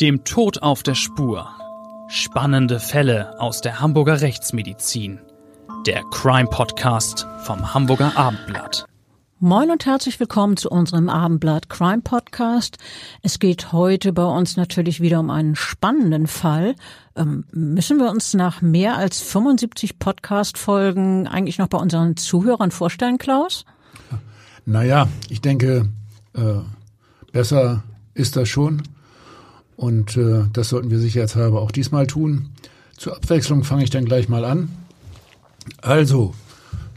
Dem Tod auf der Spur. Spannende Fälle aus der Hamburger Rechtsmedizin. Der Crime Podcast vom Hamburger Abendblatt. Moin und herzlich willkommen zu unserem Abendblatt Crime Podcast. Es geht heute bei uns natürlich wieder um einen spannenden Fall. Ähm, müssen wir uns nach mehr als 75 Podcast-Folgen eigentlich noch bei unseren Zuhörern vorstellen, Klaus? Naja, ich denke, äh, besser ist das schon. Und äh, das sollten wir sicherheitshalber auch diesmal tun. Zur Abwechslung fange ich dann gleich mal an. Also,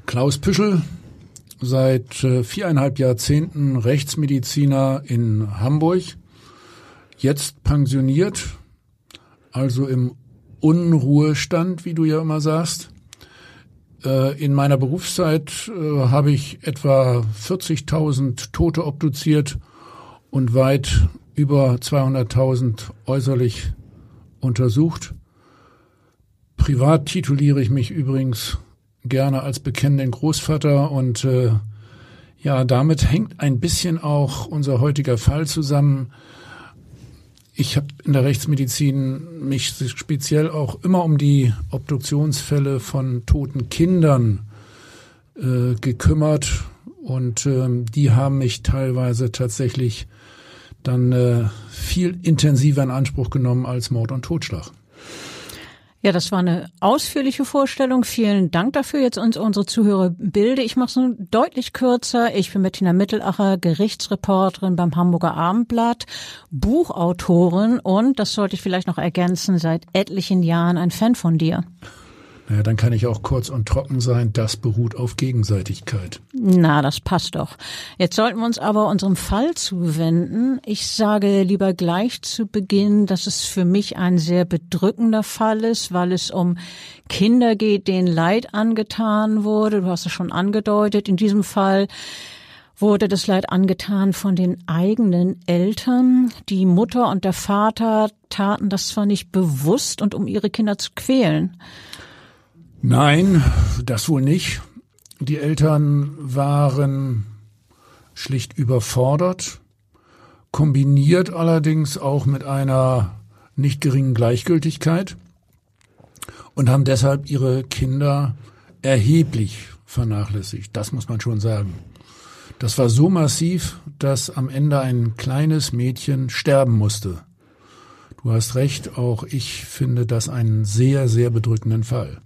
Klaus Püschel, seit äh, viereinhalb Jahrzehnten Rechtsmediziner in Hamburg, jetzt pensioniert, also im Unruhestand, wie du ja immer sagst. Äh, in meiner Berufszeit äh, habe ich etwa 40.000 Tote obduziert und weit über 200.000 äußerlich untersucht. Privat tituliere ich mich übrigens gerne als bekennenden Großvater und äh, ja, damit hängt ein bisschen auch unser heutiger Fall zusammen. Ich habe in der Rechtsmedizin mich speziell auch immer um die Obduktionsfälle von toten Kindern äh, gekümmert und äh, die haben mich teilweise tatsächlich dann äh, viel intensiver in Anspruch genommen als Mord und Totschlag. Ja, das war eine ausführliche Vorstellung. Vielen Dank dafür. Jetzt uns unsere Zuhörer bilde. Ich mache es nun deutlich kürzer. Ich bin Bettina Mittelacher, Gerichtsreporterin beim Hamburger Abendblatt, Buchautorin und, das sollte ich vielleicht noch ergänzen, seit etlichen Jahren ein Fan von dir. Naja, dann kann ich auch kurz und trocken sein. Das beruht auf Gegenseitigkeit. Na, das passt doch. Jetzt sollten wir uns aber unserem Fall zuwenden. Ich sage lieber gleich zu Beginn, dass es für mich ein sehr bedrückender Fall ist, weil es um Kinder geht, denen Leid angetan wurde. Du hast es schon angedeutet. In diesem Fall wurde das Leid angetan von den eigenen Eltern. Die Mutter und der Vater taten das zwar nicht bewusst und um ihre Kinder zu quälen. Nein, das wohl nicht. Die Eltern waren schlicht überfordert, kombiniert allerdings auch mit einer nicht geringen Gleichgültigkeit und haben deshalb ihre Kinder erheblich vernachlässigt. Das muss man schon sagen. Das war so massiv, dass am Ende ein kleines Mädchen sterben musste. Du hast recht, auch ich finde das einen sehr, sehr bedrückenden Fall.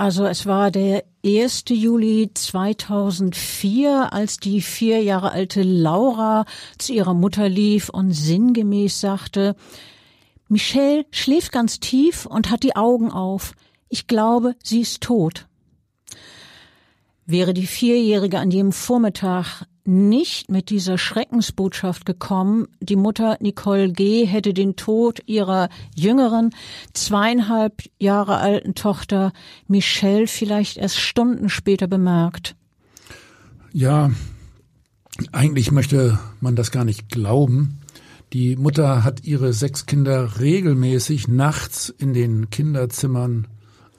Also es war der 1. Juli 2004, als die vier Jahre alte Laura zu ihrer Mutter lief und sinngemäß sagte, Michelle schläft ganz tief und hat die Augen auf. Ich glaube, sie ist tot. Wäre die Vierjährige an jedem Vormittag nicht mit dieser Schreckensbotschaft gekommen. Die Mutter Nicole G. hätte den Tod ihrer jüngeren, zweieinhalb Jahre alten Tochter Michelle vielleicht erst Stunden später bemerkt. Ja, eigentlich möchte man das gar nicht glauben. Die Mutter hat ihre sechs Kinder regelmäßig nachts in den Kinderzimmern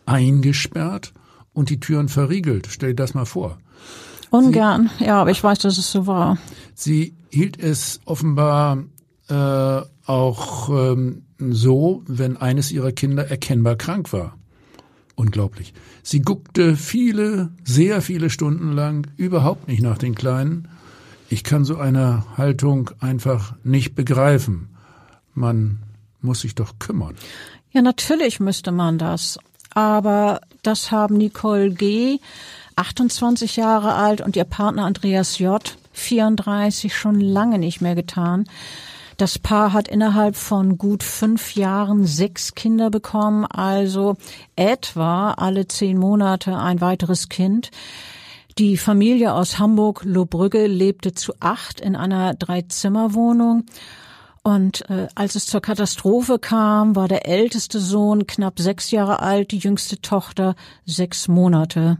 eingesperrt und die Türen verriegelt. Stell dir das mal vor. Ungern, sie, ja, aber ich weiß, dass es so war. Sie hielt es offenbar äh, auch ähm, so, wenn eines ihrer Kinder erkennbar krank war. Unglaublich. Sie guckte viele, sehr viele Stunden lang überhaupt nicht nach den Kleinen. Ich kann so eine Haltung einfach nicht begreifen. Man muss sich doch kümmern. Ja, natürlich müsste man das. Aber das haben Nicole G 28 Jahre alt und ihr Partner Andreas J. 34 schon lange nicht mehr getan. Das Paar hat innerhalb von gut fünf Jahren sechs Kinder bekommen, also etwa alle zehn Monate ein weiteres Kind. Die Familie aus Hamburg-Lohbrügge lebte zu acht in einer Dreizimmerwohnung. Und äh, als es zur Katastrophe kam, war der älteste Sohn knapp sechs Jahre alt, die jüngste Tochter sechs Monate.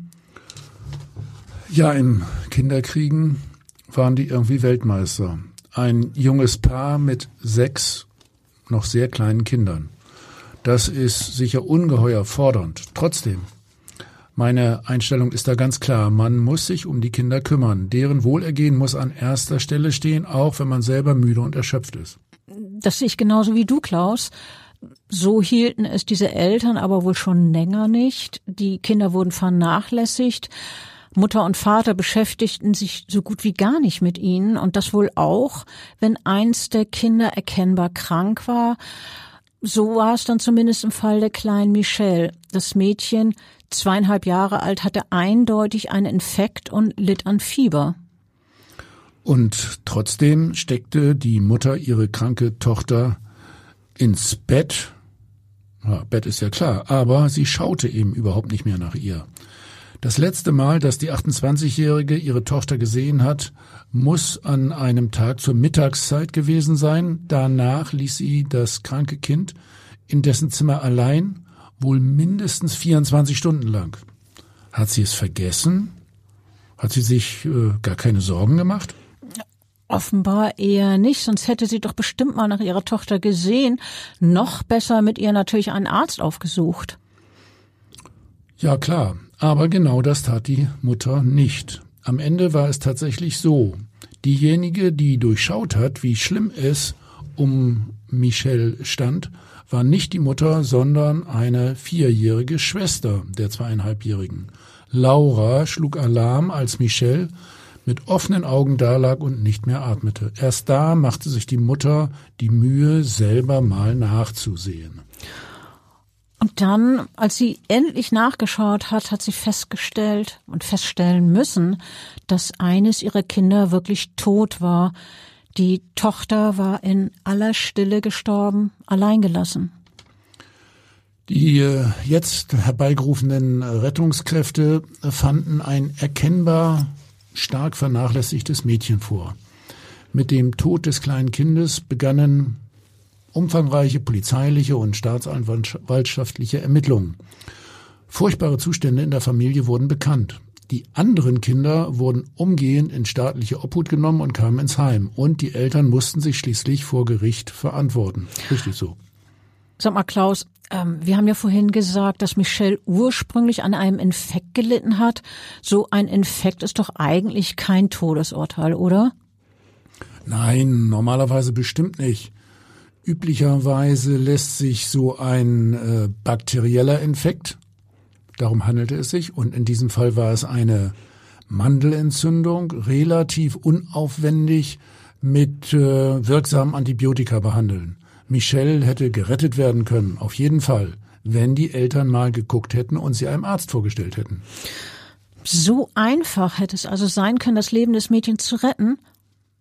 Ja, im Kinderkriegen waren die irgendwie Weltmeister. Ein junges Paar mit sechs noch sehr kleinen Kindern. Das ist sicher ungeheuer fordernd. Trotzdem, meine Einstellung ist da ganz klar. Man muss sich um die Kinder kümmern. Deren Wohlergehen muss an erster Stelle stehen, auch wenn man selber müde und erschöpft ist. Das sehe ich genauso wie du, Klaus. So hielten es diese Eltern aber wohl schon länger nicht. Die Kinder wurden vernachlässigt. Mutter und Vater beschäftigten sich so gut wie gar nicht mit ihnen und das wohl auch, wenn eins der Kinder erkennbar krank war. So war es dann zumindest im Fall der kleinen Michelle. Das Mädchen, zweieinhalb Jahre alt, hatte eindeutig einen Infekt und litt an Fieber. Und trotzdem steckte die Mutter ihre kranke Tochter ins Bett. Ja, Bett ist ja klar, aber sie schaute eben überhaupt nicht mehr nach ihr. Das letzte Mal, dass die 28-Jährige ihre Tochter gesehen hat, muss an einem Tag zur Mittagszeit gewesen sein. Danach ließ sie das kranke Kind in dessen Zimmer allein, wohl mindestens 24 Stunden lang. Hat sie es vergessen? Hat sie sich äh, gar keine Sorgen gemacht? Offenbar eher nicht, sonst hätte sie doch bestimmt mal nach ihrer Tochter gesehen. Noch besser mit ihr natürlich einen Arzt aufgesucht. Ja klar, aber genau das tat die Mutter nicht. Am Ende war es tatsächlich so. Diejenige, die durchschaut hat, wie schlimm es um Michelle stand, war nicht die Mutter, sondern eine vierjährige Schwester der zweieinhalbjährigen. Laura schlug Alarm, als Michelle mit offenen Augen dalag und nicht mehr atmete. Erst da machte sich die Mutter die Mühe, selber mal nachzusehen. Und dann, als sie endlich nachgeschaut hat, hat sie festgestellt und feststellen müssen, dass eines ihrer Kinder wirklich tot war. Die Tochter war in aller Stille gestorben, alleingelassen. Die äh, jetzt herbeigerufenen Rettungskräfte fanden ein erkennbar stark vernachlässigtes Mädchen vor. Mit dem Tod des kleinen Kindes begannen umfangreiche polizeiliche und staatsanwaltschaftliche Ermittlungen. Furchtbare Zustände in der Familie wurden bekannt. Die anderen Kinder wurden umgehend in staatliche Obhut genommen und kamen ins Heim. Und die Eltern mussten sich schließlich vor Gericht verantworten. Richtig so. Sag mal, Klaus, ähm, wir haben ja vorhin gesagt, dass Michelle ursprünglich an einem Infekt gelitten hat. So ein Infekt ist doch eigentlich kein Todesurteil, oder? Nein, normalerweise bestimmt nicht. Üblicherweise lässt sich so ein äh, bakterieller Infekt, darum handelte es sich, und in diesem Fall war es eine Mandelentzündung, relativ unaufwendig mit äh, wirksamen Antibiotika behandeln. Michelle hätte gerettet werden können, auf jeden Fall, wenn die Eltern mal geguckt hätten und sie einem Arzt vorgestellt hätten. So einfach hätte es also sein können, das Leben des Mädchens zu retten.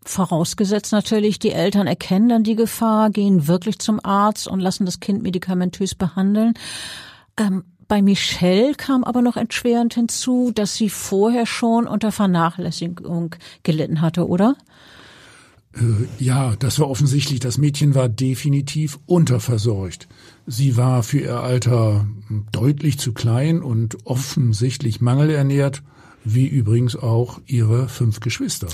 Vorausgesetzt natürlich, die Eltern erkennen dann die Gefahr, gehen wirklich zum Arzt und lassen das Kind medikamentös behandeln. Ähm, bei Michelle kam aber noch entschwerend hinzu, dass sie vorher schon unter Vernachlässigung gelitten hatte, oder? Äh, ja, das war offensichtlich. Das Mädchen war definitiv unterversorgt. Sie war für ihr Alter deutlich zu klein und offensichtlich mangelernährt, wie übrigens auch ihre fünf Geschwister.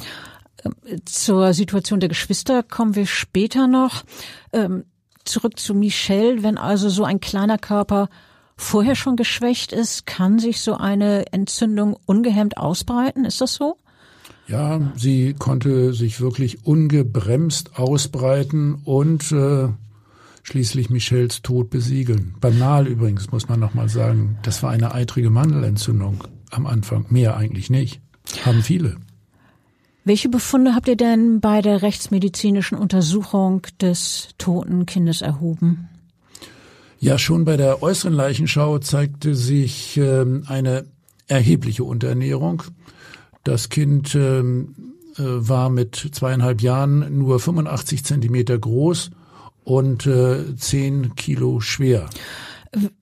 Zur Situation der Geschwister kommen wir später noch. Ähm, zurück zu Michelle. Wenn also so ein kleiner Körper vorher schon geschwächt ist, kann sich so eine Entzündung ungehemmt ausbreiten. Ist das so? Ja, sie konnte sich wirklich ungebremst ausbreiten und äh, schließlich Michels Tod besiegeln. Banal übrigens, muss man nochmal sagen. Das war eine eitrige Mandelentzündung am Anfang. Mehr eigentlich nicht. Haben viele. Welche Befunde habt ihr denn bei der rechtsmedizinischen Untersuchung des toten Kindes erhoben? Ja, schon bei der äußeren Leichenschau zeigte sich ähm, eine erhebliche Unterernährung. Das Kind ähm, äh, war mit zweieinhalb Jahren nur 85 Zentimeter groß und äh, zehn Kilo schwer.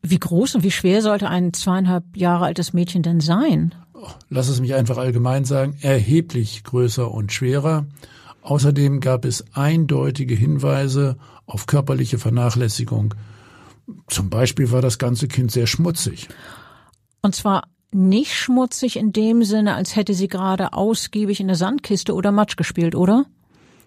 Wie groß und wie schwer sollte ein zweieinhalb Jahre altes Mädchen denn sein? Lass es mich einfach allgemein sagen, erheblich größer und schwerer. Außerdem gab es eindeutige Hinweise auf körperliche Vernachlässigung. Zum Beispiel war das ganze Kind sehr schmutzig. Und zwar nicht schmutzig in dem Sinne, als hätte sie gerade ausgiebig in der Sandkiste oder Matsch gespielt, oder?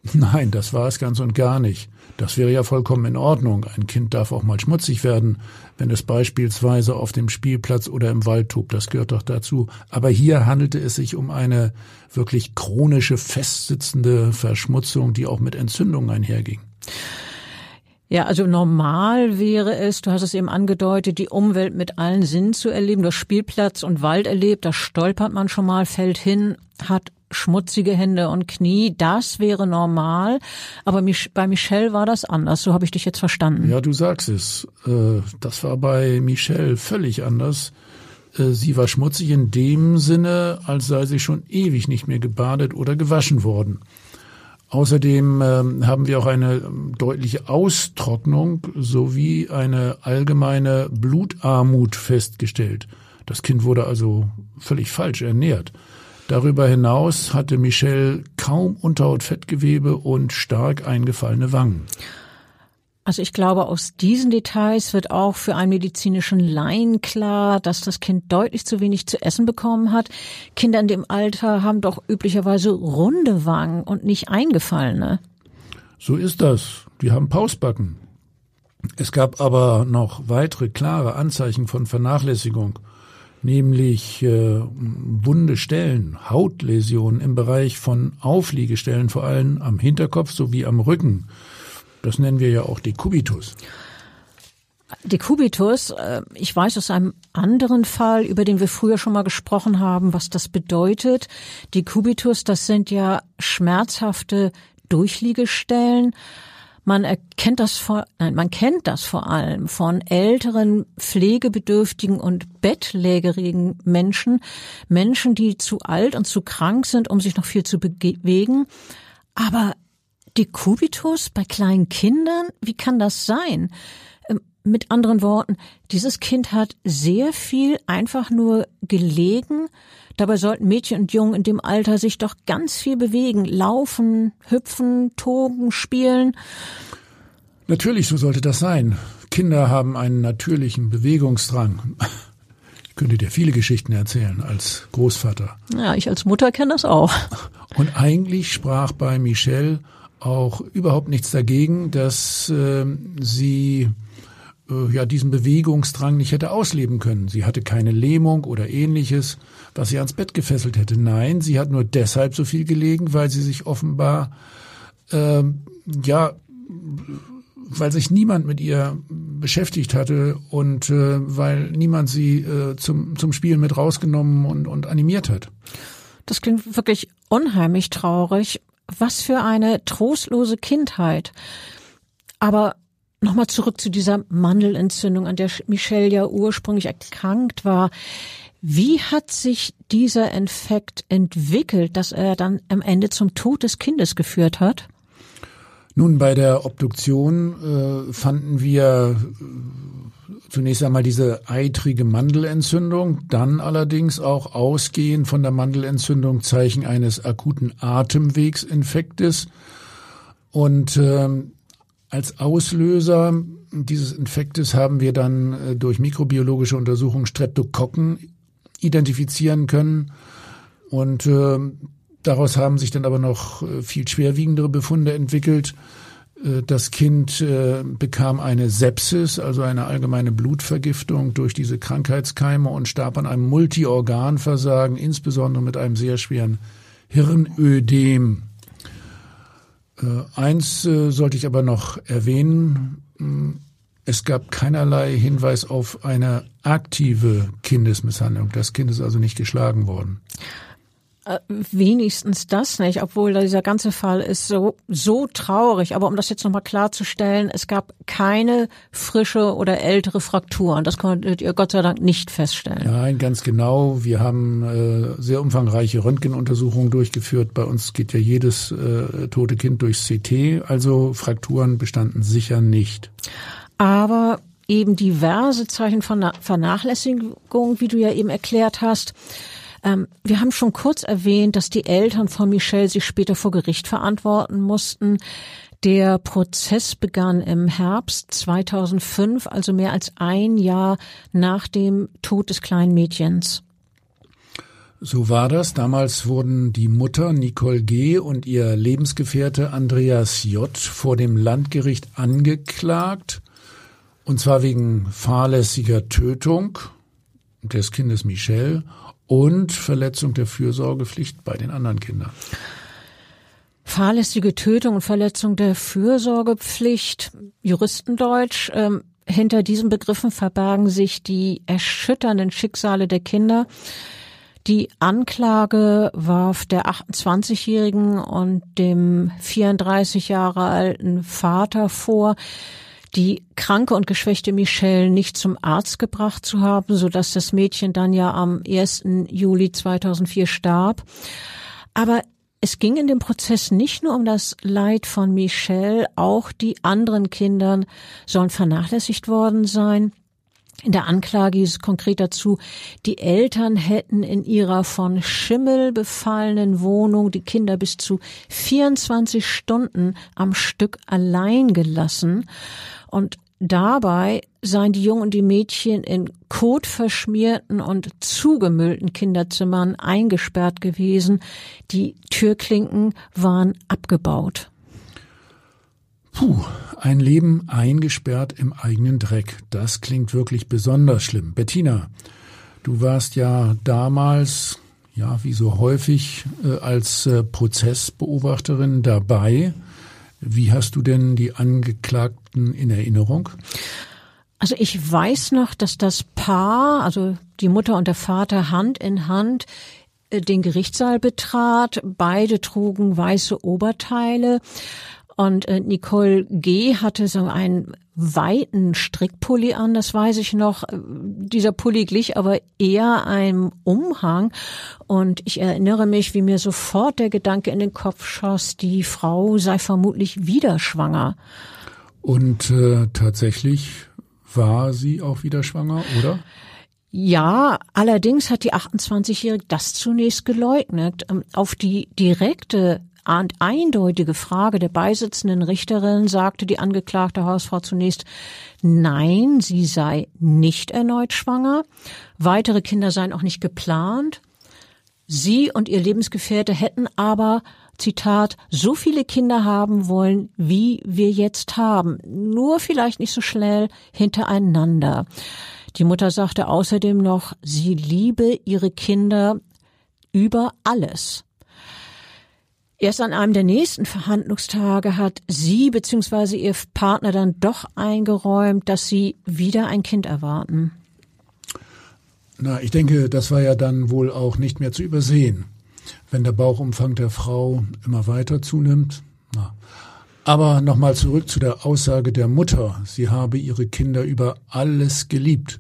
Nein, das war es ganz und gar nicht. Das wäre ja vollkommen in Ordnung. Ein Kind darf auch mal schmutzig werden, wenn es beispielsweise auf dem Spielplatz oder im Wald tobt. Das gehört doch dazu. Aber hier handelte es sich um eine wirklich chronische, festsitzende Verschmutzung, die auch mit Entzündungen einherging. Ja, also normal wäre es, du hast es eben angedeutet, die Umwelt mit allen Sinnen zu erleben. Du hast Spielplatz und Wald erlebt, da stolpert man schon mal, fällt hin, hat schmutzige Hände und Knie, das wäre normal. Aber bei Michelle war das anders, so habe ich dich jetzt verstanden. Ja, du sagst es. Äh, das war bei Michelle völlig anders. Äh, sie war schmutzig in dem Sinne, als sei sie schon ewig nicht mehr gebadet oder gewaschen worden. Außerdem ähm, haben wir auch eine ähm, deutliche Austrocknung sowie eine allgemeine Blutarmut festgestellt. Das Kind wurde also völlig falsch ernährt. Darüber hinaus hatte Michelle kaum Unterhautfettgewebe und stark eingefallene Wangen. Also ich glaube, aus diesen Details wird auch für einen medizinischen Laien klar, dass das Kind deutlich zu wenig zu essen bekommen hat. Kinder in dem Alter haben doch üblicherweise runde Wangen und nicht eingefallene. So ist das. Die haben Pausbacken. Es gab aber noch weitere klare Anzeichen von Vernachlässigung, nämlich äh, wunde Stellen, Hautläsionen im Bereich von Aufliegestellen, vor allem am Hinterkopf sowie am Rücken das nennen wir ja auch Dekubitus. Dekubitus, äh, ich weiß aus einem anderen Fall, über den wir früher schon mal gesprochen haben, was das bedeutet. Dekubitus, das sind ja schmerzhafte Durchliegestellen. Man erkennt das vor, nein, man kennt das vor allem von älteren, pflegebedürftigen und bettlägerigen Menschen. Menschen, die zu alt und zu krank sind, um sich noch viel zu bewegen. Aber Dekubitus bei kleinen Kindern? Wie kann das sein? Ähm, mit anderen Worten, dieses Kind hat sehr viel einfach nur gelegen. Dabei sollten Mädchen und Jungen in dem Alter sich doch ganz viel bewegen, laufen, hüpfen, toben, spielen. Natürlich, so sollte das sein. Kinder haben einen natürlichen Bewegungsdrang. Ich könnte dir viele Geschichten erzählen als Großvater. Ja, ich als Mutter kenne das auch. Und eigentlich sprach bei Michelle auch überhaupt nichts dagegen, dass äh, sie äh, ja diesen Bewegungsdrang nicht hätte ausleben können. Sie hatte keine Lähmung oder ähnliches, was sie ans Bett gefesselt hätte. Nein, sie hat nur deshalb so viel gelegen, weil sie sich offenbar äh, ja weil sich niemand mit ihr beschäftigt hatte und äh, weil niemand sie äh, zum, zum Spielen mit rausgenommen und, und animiert hat. Das klingt wirklich unheimlich traurig was für eine trostlose Kindheit. Aber nochmal zurück zu dieser Mandelentzündung, an der Michelle ja ursprünglich erkrankt war. Wie hat sich dieser Infekt entwickelt, dass er dann am Ende zum Tod des Kindes geführt hat? Nun, bei der Obduktion äh, fanden wir zunächst einmal diese eitrige Mandelentzündung, dann allerdings auch ausgehend von der Mandelentzündung Zeichen eines akuten Atemwegsinfektes. Und äh, als Auslöser dieses Infektes haben wir dann äh, durch mikrobiologische Untersuchungen Streptokokken identifizieren können. Und äh, daraus haben sich dann aber noch äh, viel schwerwiegendere Befunde entwickelt. Äh, das Kind äh, bekam eine Sepsis, also eine allgemeine Blutvergiftung durch diese Krankheitskeime und starb an einem Multiorganversagen, insbesondere mit einem sehr schweren Hirnödem. Eins sollte ich aber noch erwähnen. Es gab keinerlei Hinweis auf eine aktive Kindesmisshandlung. Das Kind ist also nicht geschlagen worden. Äh, wenigstens das nicht, obwohl dieser ganze Fall ist so, so traurig. Aber um das jetzt nochmal klarzustellen, es gab keine frische oder ältere Frakturen. Das konntet ihr Gott sei Dank nicht feststellen. Nein, ganz genau. Wir haben äh, sehr umfangreiche Röntgenuntersuchungen durchgeführt. Bei uns geht ja jedes äh, tote Kind durchs CT. Also Frakturen bestanden sicher nicht. Aber eben diverse Zeichen von Vernachlässigung, wie du ja eben erklärt hast. Ähm, wir haben schon kurz erwähnt, dass die Eltern von Michelle sich später vor Gericht verantworten mussten. Der Prozess begann im Herbst 2005, also mehr als ein Jahr nach dem Tod des kleinen Mädchens. So war das. Damals wurden die Mutter Nicole G. und ihr Lebensgefährte Andreas J. vor dem Landgericht angeklagt. Und zwar wegen fahrlässiger Tötung des Kindes Michelle und Verletzung der Fürsorgepflicht bei den anderen Kindern. Fahrlässige Tötung und Verletzung der Fürsorgepflicht, Juristendeutsch. Ähm, hinter diesen Begriffen verbergen sich die erschütternden Schicksale der Kinder. Die Anklage warf der 28-jährigen und dem 34 Jahre alten Vater vor, die kranke und geschwächte Michelle nicht zum Arzt gebracht zu haben, so dass das Mädchen dann ja am 1. Juli 2004 starb. Aber es ging in dem Prozess nicht nur um das Leid von Michelle, auch die anderen Kindern sollen vernachlässigt worden sein. In der Anklage ist konkret dazu, die Eltern hätten in ihrer von Schimmel befallenen Wohnung die Kinder bis zu 24 Stunden am Stück allein gelassen und Dabei seien die Jungen und die Mädchen in kotverschmierten und zugemüllten Kinderzimmern eingesperrt gewesen. Die Türklinken waren abgebaut. Puh, ein Leben eingesperrt im eigenen Dreck. Das klingt wirklich besonders schlimm. Bettina, du warst ja damals, ja, wie so häufig, äh, als äh, Prozessbeobachterin dabei. Wie hast du denn die Angeklagten in Erinnerung? Also ich weiß noch, dass das Paar, also die Mutter und der Vater Hand in Hand äh, den Gerichtssaal betrat. Beide trugen weiße Oberteile. Und äh, Nicole G. hatte so einen weiten Strickpulli an, das weiß ich noch. Dieser Pulli glich aber eher einem Umhang. Und ich erinnere mich, wie mir sofort der Gedanke in den Kopf schoss, die Frau sei vermutlich wieder schwanger. Und äh, tatsächlich war sie auch wieder schwanger, oder? Ja, allerdings hat die 28-Jährige das zunächst geleugnet. Ähm, auf die direkte eindeutige Frage der beisitzenden Richterin sagte die angeklagte Hausfrau zunächst, nein, sie sei nicht erneut schwanger. Weitere Kinder seien auch nicht geplant. Sie und ihr Lebensgefährte hätten aber Zitat, so viele Kinder haben wollen, wie wir jetzt haben, nur vielleicht nicht so schnell hintereinander. Die Mutter sagte außerdem noch, sie liebe ihre Kinder über alles. Erst an einem der nächsten Verhandlungstage hat sie bzw. ihr Partner dann doch eingeräumt, dass sie wieder ein Kind erwarten. Na, ich denke, das war ja dann wohl auch nicht mehr zu übersehen, wenn der Bauchumfang der Frau immer weiter zunimmt. Na. Aber nochmal zurück zu der Aussage der Mutter, sie habe ihre Kinder über alles geliebt.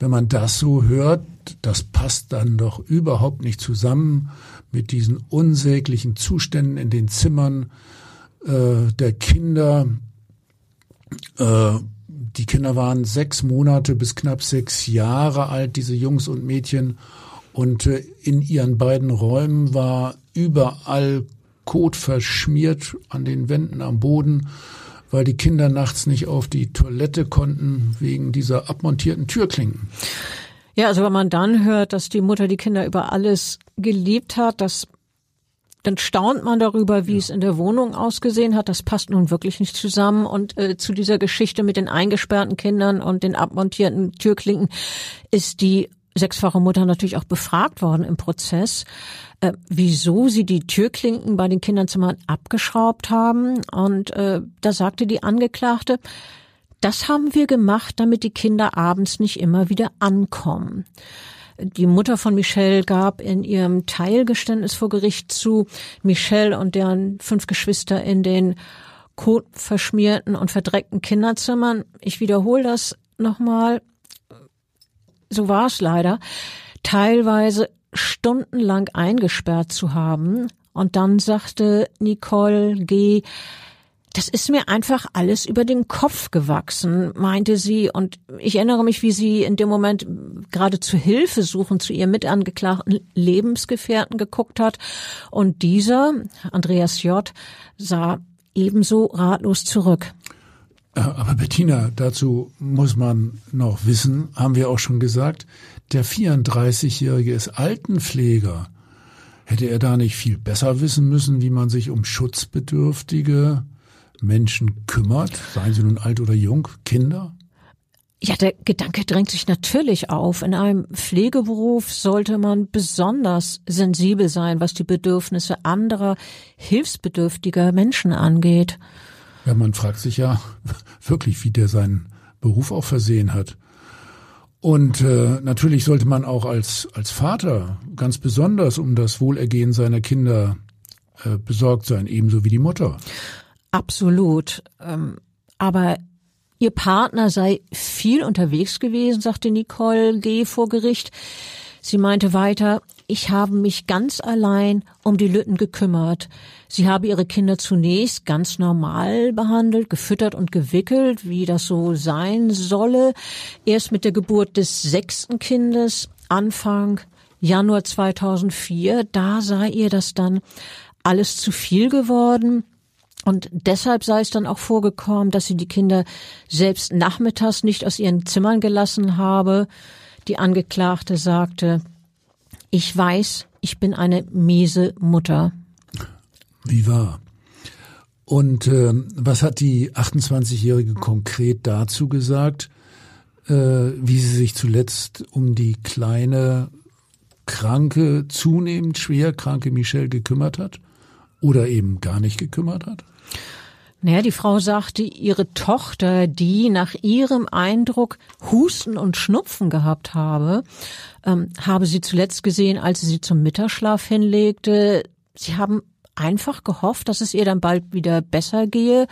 Wenn man das so hört, das passt dann doch überhaupt nicht zusammen mit diesen unsäglichen Zuständen in den Zimmern äh, der Kinder. Äh, die Kinder waren sechs Monate bis knapp sechs Jahre alt, diese Jungs und Mädchen. Und äh, in ihren beiden Räumen war überall Kot verschmiert an den Wänden, am Boden, weil die Kinder nachts nicht auf die Toilette konnten wegen dieser abmontierten Türklinken. Ja, also wenn man dann hört, dass die Mutter die Kinder über alles geliebt hat, das dann staunt man darüber, wie ja. es in der Wohnung ausgesehen hat. Das passt nun wirklich nicht zusammen. Und äh, zu dieser Geschichte mit den eingesperrten Kindern und den abmontierten Türklinken ist die sechsfache Mutter natürlich auch befragt worden im Prozess, äh, wieso sie die Türklinken bei den Kinderzimmern abgeschraubt haben. Und äh, da sagte die Angeklagte, das haben wir gemacht, damit die Kinder abends nicht immer wieder ankommen. Die Mutter von Michelle gab in ihrem Teilgeständnis vor Gericht zu, Michelle und deren fünf Geschwister in den kotverschmierten und verdreckten Kinderzimmern. Ich wiederhole das nochmal. So war es leider. Teilweise stundenlang eingesperrt zu haben. Und dann sagte Nicole G., das ist mir einfach alles über den Kopf gewachsen, meinte sie. Und ich erinnere mich, wie sie in dem Moment gerade zu Hilfe suchen zu ihrem mitangeklagten Lebensgefährten geguckt hat. Und dieser, Andreas J., sah ebenso ratlos zurück. Aber Bettina, dazu muss man noch wissen, haben wir auch schon gesagt, der 34-Jährige ist Altenpfleger. Hätte er da nicht viel besser wissen müssen, wie man sich um schutzbedürftige Menschen kümmert, seien sie nun alt oder jung, Kinder? Ja, der Gedanke drängt sich natürlich auf. In einem Pflegeberuf sollte man besonders sensibel sein, was die Bedürfnisse anderer hilfsbedürftiger Menschen angeht. Ja, man fragt sich ja wirklich, wie der seinen Beruf auch versehen hat. Und äh, natürlich sollte man auch als, als Vater ganz besonders um das Wohlergehen seiner Kinder äh, besorgt sein, ebenso wie die Mutter. Absolut. Ähm, aber ihr Partner sei viel unterwegs gewesen, sagte Nicole G. vor Gericht. Sie meinte weiter, ich habe mich ganz allein um die Lütten gekümmert. Sie habe ihre Kinder zunächst ganz normal behandelt, gefüttert und gewickelt, wie das so sein solle. Erst mit der Geburt des sechsten Kindes, Anfang Januar 2004, da sei ihr das dann alles zu viel geworden. Und deshalb sei es dann auch vorgekommen, dass sie die Kinder selbst nachmittags nicht aus ihren Zimmern gelassen habe. Die Angeklagte sagte, ich weiß, ich bin eine miese Mutter. Wie wahr? Und äh, was hat die 28-Jährige konkret dazu gesagt, äh, wie sie sich zuletzt um die kleine, kranke, zunehmend schwer kranke Michelle gekümmert hat? Oder eben gar nicht gekümmert hat? Naja, die Frau sagte, ihre Tochter, die nach ihrem Eindruck Husten und Schnupfen gehabt habe, ähm, habe sie zuletzt gesehen, als sie sie zum Mittagsschlaf hinlegte. Sie haben einfach gehofft, dass es ihr dann bald wieder besser gehe.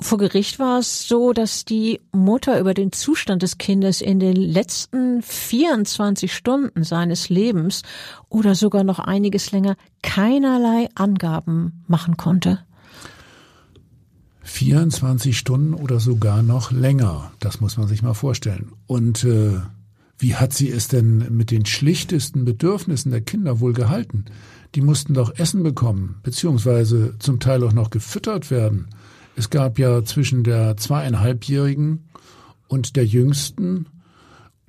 Vor Gericht war es so, dass die Mutter über den Zustand des Kindes in den letzten 24 Stunden seines Lebens oder sogar noch einiges länger keinerlei Angaben machen konnte. 24 Stunden oder sogar noch länger. Das muss man sich mal vorstellen. Und äh, wie hat sie es denn mit den schlichtesten Bedürfnissen der Kinder wohl gehalten? Die mussten doch Essen bekommen, beziehungsweise zum Teil auch noch gefüttert werden. Es gab ja zwischen der zweieinhalbjährigen und der jüngsten,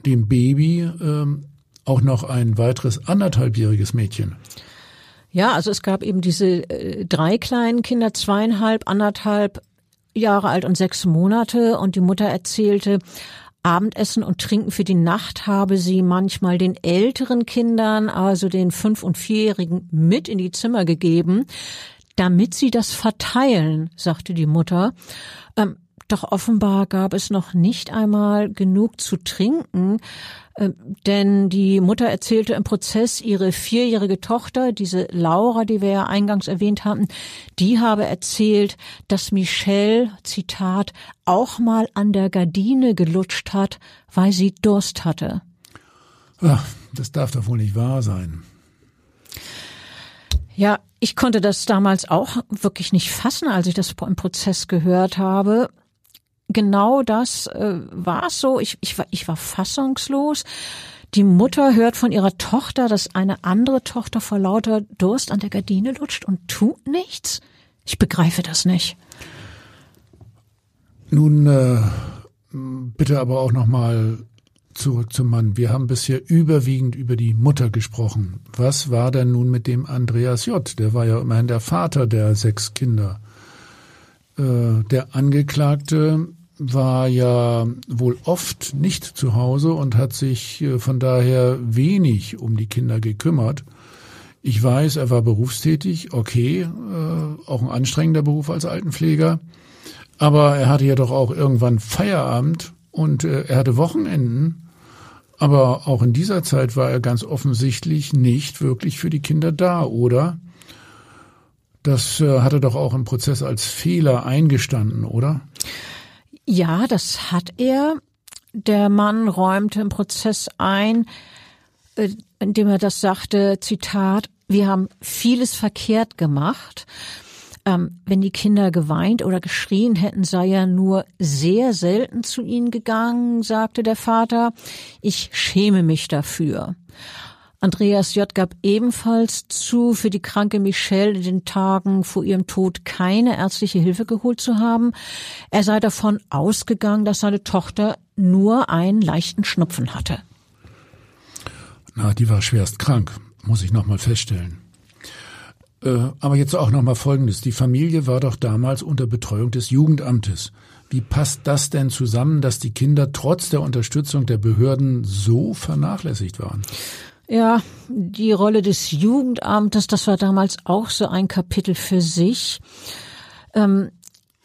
dem Baby, ähm, auch noch ein weiteres anderthalbjähriges Mädchen. Ja, also es gab eben diese äh, drei kleinen Kinder, zweieinhalb, anderthalb, Jahre alt und sechs Monate und die Mutter erzählte, Abendessen und Trinken für die Nacht habe sie manchmal den älteren Kindern, also den fünf- und vierjährigen, mit in die Zimmer gegeben, damit sie das verteilen, sagte die Mutter. Ähm, doch offenbar gab es noch nicht einmal genug zu trinken, äh, denn die Mutter erzählte im Prozess, ihre vierjährige Tochter, diese Laura, die wir ja eingangs erwähnt hatten, die habe erzählt, dass Michelle, Zitat, auch mal an der Gardine gelutscht hat, weil sie Durst hatte. Ach, das darf doch wohl nicht wahr sein. Ja, ich konnte das damals auch wirklich nicht fassen, als ich das im Prozess gehört habe genau das äh, war es so. Ich, ich, war, ich war fassungslos. Die Mutter hört von ihrer Tochter, dass eine andere Tochter vor lauter Durst an der Gardine lutscht und tut nichts. Ich begreife das nicht. Nun äh, bitte aber auch noch mal zurück zum Mann. Wir haben bisher überwiegend über die Mutter gesprochen. Was war denn nun mit dem Andreas J? Der war ja immerhin der Vater der sechs Kinder. Äh, der Angeklagte war ja wohl oft nicht zu Hause und hat sich äh, von daher wenig um die Kinder gekümmert. Ich weiß, er war berufstätig, okay, äh, auch ein anstrengender Beruf als Altenpfleger, aber er hatte ja doch auch irgendwann Feierabend und äh, er hatte Wochenenden. Aber auch in dieser Zeit war er ganz offensichtlich nicht wirklich für die Kinder da, oder? Das hat er doch auch im Prozess als Fehler eingestanden, oder? Ja, das hat er. Der Mann räumte im Prozess ein, äh, indem er das sagte, Zitat, wir haben vieles verkehrt gemacht. Ähm, wenn die Kinder geweint oder geschrien hätten, sei er nur sehr selten zu ihnen gegangen, sagte der Vater. Ich schäme mich dafür. Andreas J. gab ebenfalls zu, für die kranke Michelle in den Tagen vor ihrem Tod keine ärztliche Hilfe geholt zu haben. Er sei davon ausgegangen, dass seine Tochter nur einen leichten Schnupfen hatte. Na, die war schwerst krank, muss ich nochmal feststellen. Äh, aber jetzt auch nochmal Folgendes. Die Familie war doch damals unter Betreuung des Jugendamtes. Wie passt das denn zusammen, dass die Kinder trotz der Unterstützung der Behörden so vernachlässigt waren? Ja, die Rolle des Jugendamtes, das war damals auch so ein Kapitel für sich. Ähm,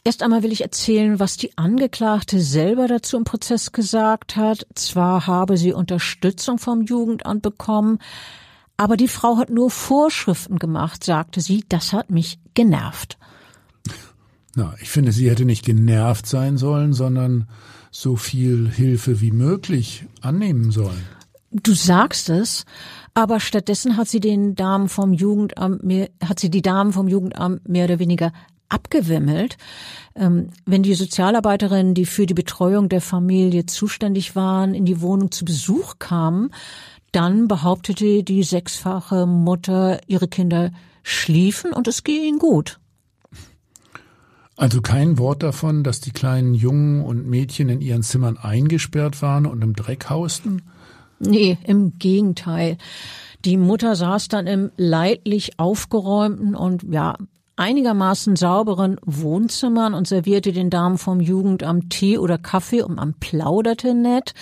erst einmal will ich erzählen, was die Angeklagte selber dazu im Prozess gesagt hat. Zwar habe sie Unterstützung vom Jugendamt bekommen, aber die Frau hat nur Vorschriften gemacht, sagte sie. Das hat mich genervt. Na, ich finde, sie hätte nicht genervt sein sollen, sondern so viel Hilfe wie möglich annehmen sollen. Du sagst es, aber stattdessen hat sie den Damen vom Jugendamt mehr, hat sie die Damen vom Jugendamt mehr oder weniger abgewimmelt. Ähm, wenn die Sozialarbeiterinnen, die für die Betreuung der Familie zuständig waren, in die Wohnung zu Besuch kamen, dann behauptete die sechsfache Mutter, ihre Kinder schliefen und es gehe ihnen gut. Also kein Wort davon, dass die kleinen Jungen und Mädchen in ihren Zimmern eingesperrt waren und im Dreck hausten? Nee, im Gegenteil. Die Mutter saß dann im leidlich aufgeräumten und ja, einigermaßen sauberen Wohnzimmern und servierte den Damen vom Jugendamt Tee oder Kaffee und man plauderte nett.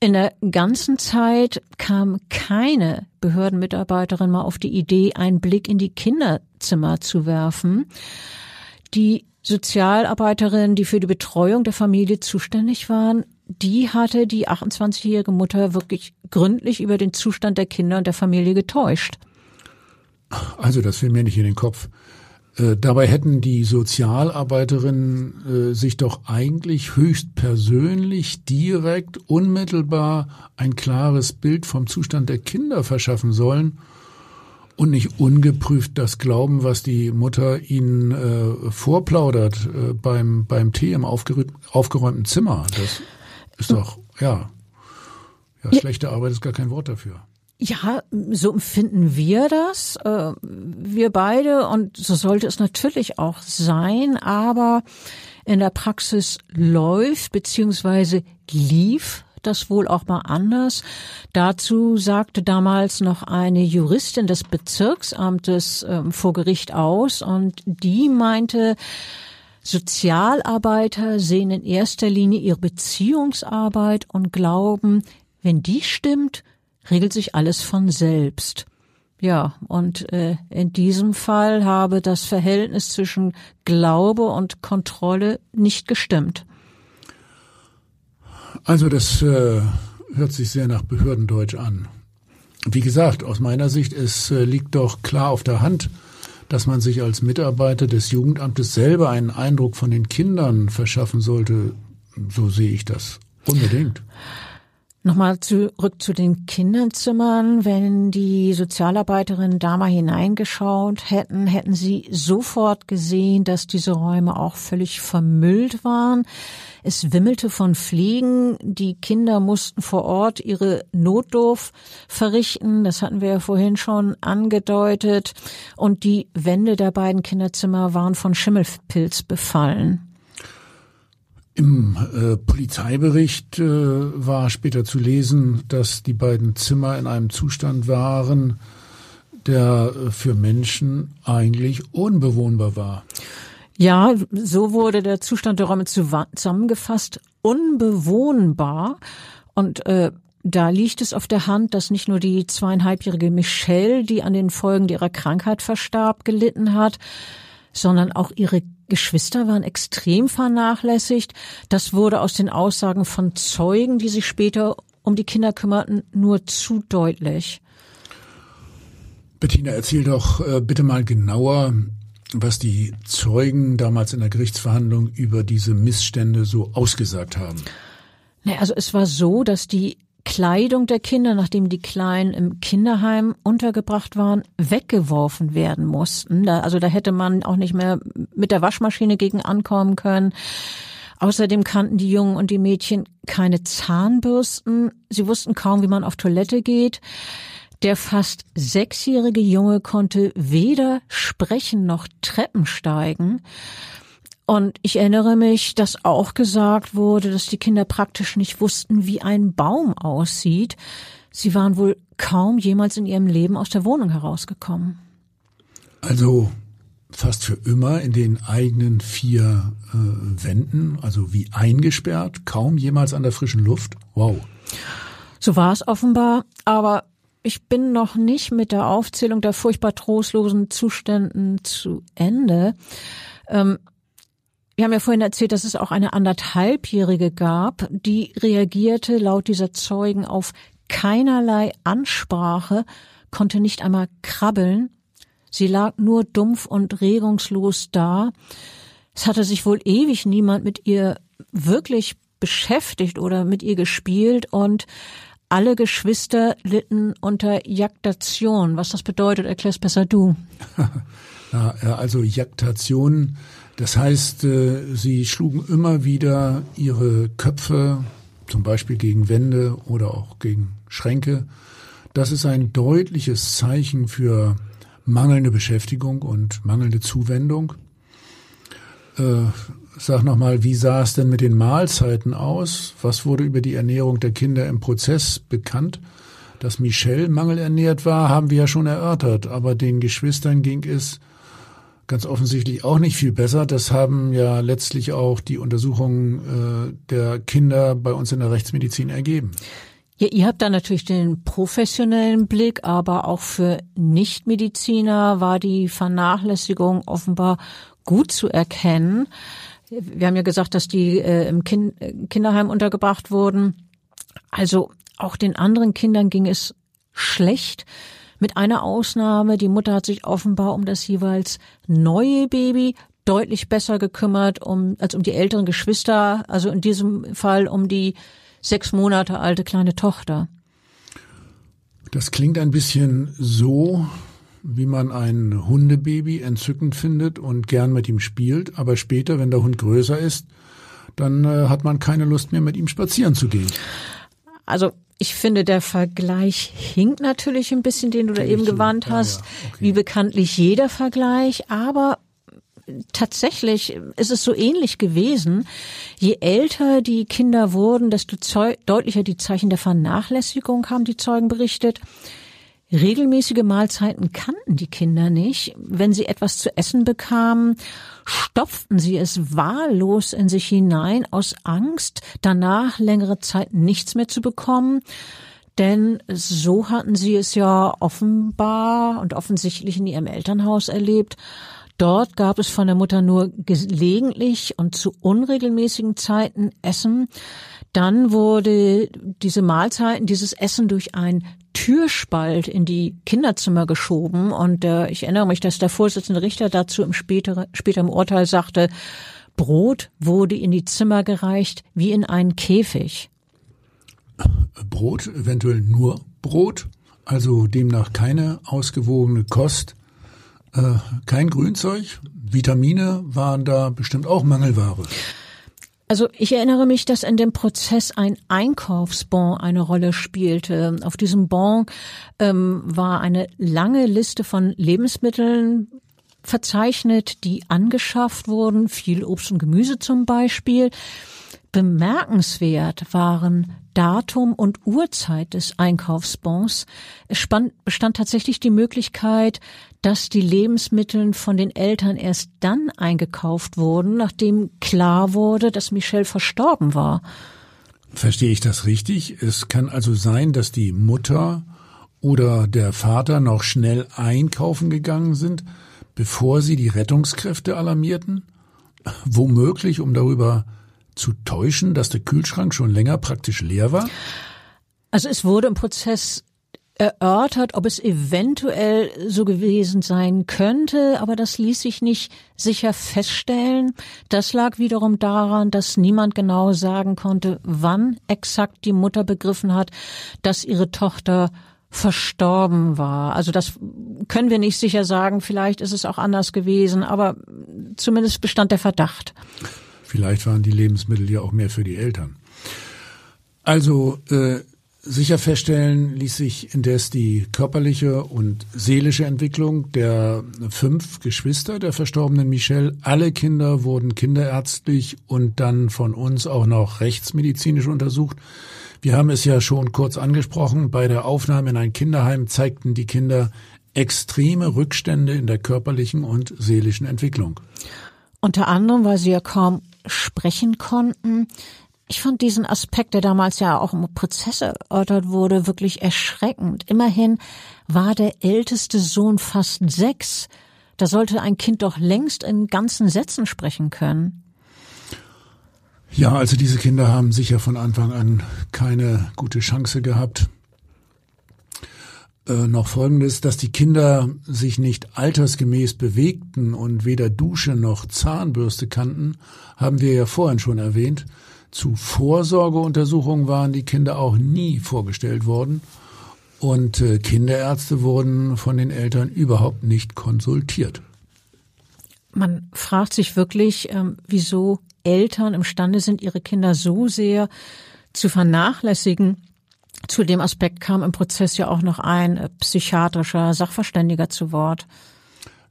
In der ganzen Zeit kam keine Behördenmitarbeiterin mal auf die Idee, einen Blick in die Kinderzimmer zu werfen. Die Sozialarbeiterin, die für die Betreuung der Familie zuständig waren, die hatte die 28-jährige Mutter wirklich gründlich über den Zustand der Kinder und der Familie getäuscht. Also das will mir nicht in den Kopf. Äh, dabei hätten die Sozialarbeiterinnen äh, sich doch eigentlich höchst persönlich, direkt, unmittelbar ein klares Bild vom Zustand der Kinder verschaffen sollen und nicht ungeprüft das glauben, was die Mutter ihnen äh, vorplaudert äh, beim, beim Tee im aufgeräumten Zimmer. Das ist doch, ja, ja, schlechte Arbeit ist gar kein Wort dafür. Ja, so empfinden wir das, äh, wir beide, und so sollte es natürlich auch sein, aber in der Praxis läuft beziehungsweise lief das wohl auch mal anders. Dazu sagte damals noch eine Juristin des Bezirksamtes äh, vor Gericht aus. Und die meinte, Sozialarbeiter sehen in erster Linie ihre Beziehungsarbeit und glauben, wenn die stimmt, regelt sich alles von selbst. Ja, und äh, in diesem Fall habe das Verhältnis zwischen Glaube und Kontrolle nicht gestimmt. Also das äh, hört sich sehr nach Behördendeutsch an. Wie gesagt, aus meiner Sicht, es äh, liegt doch klar auf der Hand, dass man sich als Mitarbeiter des Jugendamtes selber einen Eindruck von den Kindern verschaffen sollte. So sehe ich das unbedingt. Nochmal zurück zu den Kinderzimmern. Wenn die Sozialarbeiterinnen da mal hineingeschaut hätten, hätten sie sofort gesehen, dass diese Räume auch völlig vermüllt waren. Es wimmelte von Fliegen. Die Kinder mussten vor Ort ihre Notdurf verrichten. Das hatten wir ja vorhin schon angedeutet. Und die Wände der beiden Kinderzimmer waren von Schimmelpilz befallen. Im äh, Polizeibericht äh, war später zu lesen, dass die beiden Zimmer in einem Zustand waren, der äh, für Menschen eigentlich unbewohnbar war. Ja, so wurde der Zustand der Räume zusammengefasst, unbewohnbar. Und äh, da liegt es auf der Hand, dass nicht nur die zweieinhalbjährige Michelle, die an den Folgen ihrer Krankheit verstarb, gelitten hat, sondern auch ihre Geschwister waren extrem vernachlässigt. Das wurde aus den Aussagen von Zeugen, die sich später um die Kinder kümmerten, nur zu deutlich. Bettina, erzähl doch äh, bitte mal genauer, was die Zeugen damals in der Gerichtsverhandlung über diese Missstände so ausgesagt haben. Naja, also es war so, dass die Kleidung der Kinder, nachdem die Kleinen im Kinderheim untergebracht waren, weggeworfen werden mussten. Da, also da hätte man auch nicht mehr mit der Waschmaschine gegen ankommen können. Außerdem kannten die Jungen und die Mädchen keine Zahnbürsten. Sie wussten kaum, wie man auf Toilette geht. Der fast sechsjährige Junge konnte weder sprechen noch Treppen steigen. Und ich erinnere mich, dass auch gesagt wurde, dass die Kinder praktisch nicht wussten, wie ein Baum aussieht. Sie waren wohl kaum jemals in ihrem Leben aus der Wohnung herausgekommen. Also fast für immer in den eigenen vier äh, Wänden, also wie eingesperrt, kaum jemals an der frischen Luft. Wow. So war es offenbar, aber ich bin noch nicht mit der Aufzählung der furchtbar trostlosen Zuständen zu Ende. Ähm, wir haben ja vorhin erzählt, dass es auch eine anderthalbjährige gab, die reagierte laut dieser Zeugen auf keinerlei Ansprache, konnte nicht einmal krabbeln. Sie lag nur dumpf und regungslos da. Es hatte sich wohl ewig niemand mit ihr wirklich beschäftigt oder mit ihr gespielt und alle Geschwister litten unter Jaktation. Was das bedeutet, erklärst besser du. ja, also Jaktation das heißt, äh, sie schlugen immer wieder ihre Köpfe, zum Beispiel gegen Wände oder auch gegen Schränke. Das ist ein deutliches Zeichen für mangelnde Beschäftigung und mangelnde Zuwendung. Äh, sag nochmal, wie sah es denn mit den Mahlzeiten aus? Was wurde über die Ernährung der Kinder im Prozess bekannt? Dass Michelle mangelernährt war, haben wir ja schon erörtert, aber den Geschwistern ging es ganz offensichtlich auch nicht viel besser. Das haben ja letztlich auch die Untersuchungen äh, der Kinder bei uns in der Rechtsmedizin ergeben. Ja, ihr habt da natürlich den professionellen Blick, aber auch für Nichtmediziner war die Vernachlässigung offenbar gut zu erkennen. Wir haben ja gesagt, dass die äh, im kind Kinderheim untergebracht wurden. Also auch den anderen Kindern ging es schlecht. Mit einer Ausnahme, die Mutter hat sich offenbar um das jeweils neue Baby deutlich besser gekümmert um, als um die älteren Geschwister, also in diesem Fall um die sechs Monate alte kleine Tochter. Das klingt ein bisschen so, wie man ein Hundebaby entzückend findet und gern mit ihm spielt, aber später, wenn der Hund größer ist, dann äh, hat man keine Lust mehr, mit ihm spazieren zu gehen. Also ich finde, der Vergleich hinkt natürlich ein bisschen, den du da eben gewandt hast, ja, ja. Okay. wie bekanntlich jeder Vergleich, aber tatsächlich ist es so ähnlich gewesen. Je älter die Kinder wurden, desto deutlicher die Zeichen der Vernachlässigung haben die Zeugen berichtet. Regelmäßige Mahlzeiten kannten die Kinder nicht. Wenn sie etwas zu essen bekamen, stopften sie es wahllos in sich hinein aus Angst, danach längere Zeit nichts mehr zu bekommen. Denn so hatten sie es ja offenbar und offensichtlich in ihrem Elternhaus erlebt. Dort gab es von der Mutter nur gelegentlich und zu unregelmäßigen Zeiten Essen. Dann wurde diese Mahlzeiten, dieses Essen durch ein Türspalt in die Kinderzimmer geschoben und äh, ich erinnere mich, dass der Vorsitzende Richter dazu im späteren, später Urteil sagte, Brot wurde in die Zimmer gereicht wie in einen Käfig. Brot, eventuell nur Brot, also demnach keine ausgewogene Kost, äh, kein Grünzeug, Vitamine waren da bestimmt auch Mangelware. Also ich erinnere mich, dass in dem Prozess ein Einkaufsbon eine Rolle spielte. Auf diesem Bon ähm, war eine lange Liste von Lebensmitteln verzeichnet, die angeschafft wurden, viel Obst und Gemüse zum Beispiel. Bemerkenswert waren Datum und Uhrzeit des Einkaufsbons. Es bestand tatsächlich die Möglichkeit, dass die Lebensmittel von den Eltern erst dann eingekauft wurden, nachdem klar wurde, dass Michelle verstorben war. Verstehe ich das richtig? Es kann also sein, dass die Mutter oder der Vater noch schnell einkaufen gegangen sind, bevor sie die Rettungskräfte alarmierten? Womöglich, um darüber zu täuschen, dass der Kühlschrank schon länger praktisch leer war? Also es wurde im Prozess erörtert, ob es eventuell so gewesen sein könnte, aber das ließ sich nicht sicher feststellen. Das lag wiederum daran, dass niemand genau sagen konnte, wann exakt die Mutter begriffen hat, dass ihre Tochter verstorben war. Also das können wir nicht sicher sagen. Vielleicht ist es auch anders gewesen, aber zumindest bestand der Verdacht. Vielleicht waren die Lebensmittel ja auch mehr für die Eltern. Also äh, Sicher feststellen ließ sich indes die körperliche und seelische Entwicklung der fünf Geschwister der verstorbenen Michelle. Alle Kinder wurden kinderärztlich und dann von uns auch noch rechtsmedizinisch untersucht. Wir haben es ja schon kurz angesprochen. Bei der Aufnahme in ein Kinderheim zeigten die Kinder extreme Rückstände in der körperlichen und seelischen Entwicklung. Unter anderem, weil sie ja kaum sprechen konnten. Ich fand diesen Aspekt, der damals ja auch im Prozess erörtert wurde, wirklich erschreckend. Immerhin war der älteste Sohn fast sechs. Da sollte ein Kind doch längst in ganzen Sätzen sprechen können. Ja, also diese Kinder haben sicher von Anfang an keine gute Chance gehabt. Äh, noch Folgendes, dass die Kinder sich nicht altersgemäß bewegten und weder Dusche noch Zahnbürste kannten, haben wir ja vorhin schon erwähnt. Zu Vorsorgeuntersuchungen waren die Kinder auch nie vorgestellt worden und äh, Kinderärzte wurden von den Eltern überhaupt nicht konsultiert. Man fragt sich wirklich, ähm, wieso Eltern imstande sind, ihre Kinder so sehr zu vernachlässigen. Zu dem Aspekt kam im Prozess ja auch noch ein äh, psychiatrischer Sachverständiger zu Wort.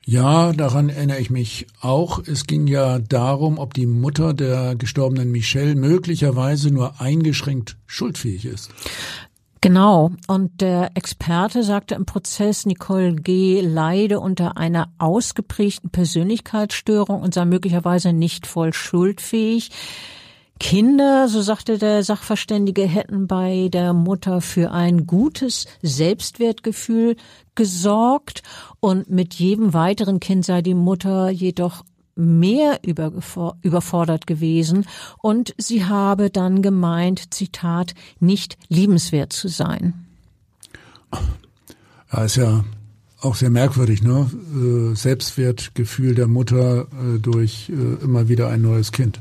Ja, daran erinnere ich mich auch. Es ging ja darum, ob die Mutter der gestorbenen Michelle möglicherweise nur eingeschränkt schuldfähig ist. Genau. Und der Experte sagte im Prozess, Nicole G. leide unter einer ausgeprägten Persönlichkeitsstörung und sei möglicherweise nicht voll schuldfähig. Kinder, so sagte der Sachverständige, hätten bei der Mutter für ein gutes Selbstwertgefühl gesorgt und mit jedem weiteren Kind sei die Mutter jedoch mehr überfordert gewesen und sie habe dann gemeint, Zitat, nicht liebenswert zu sein. Ja, ist ja auch sehr merkwürdig, ne? Äh, Selbstwertgefühl der Mutter äh, durch äh, immer wieder ein neues Kind.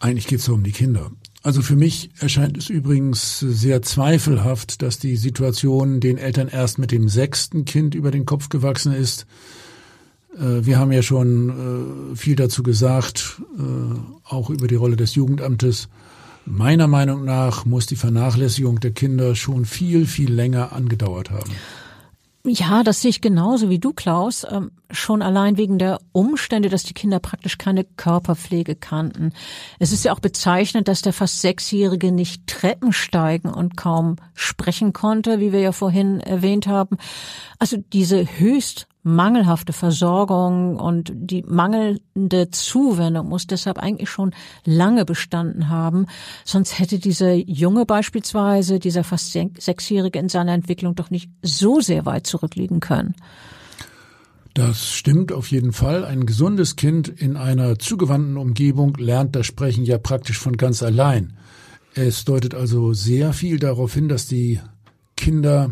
Eigentlich geht es um die Kinder. Also für mich erscheint es übrigens sehr zweifelhaft, dass die Situation den Eltern erst mit dem sechsten Kind über den Kopf gewachsen ist. Äh, wir haben ja schon äh, viel dazu gesagt, äh, auch über die Rolle des Jugendamtes. Meiner Meinung nach muss die Vernachlässigung der Kinder schon viel, viel länger angedauert haben. Ja, das sehe ich genauso wie du, Klaus. Ähm, schon allein wegen der Umstände, dass die Kinder praktisch keine Körperpflege kannten. Es ist ja auch bezeichnend, dass der fast Sechsjährige nicht Treppen steigen und kaum sprechen konnte, wie wir ja vorhin erwähnt haben. Also diese höchst mangelhafte Versorgung und die mangelnde Zuwendung muss deshalb eigentlich schon lange bestanden haben. Sonst hätte dieser Junge beispielsweise, dieser fast Sechsjährige in seiner Entwicklung doch nicht so sehr weit zurückliegen können. Das stimmt auf jeden Fall. Ein gesundes Kind in einer zugewandten Umgebung lernt das Sprechen ja praktisch von ganz allein. Es deutet also sehr viel darauf hin, dass die Kinder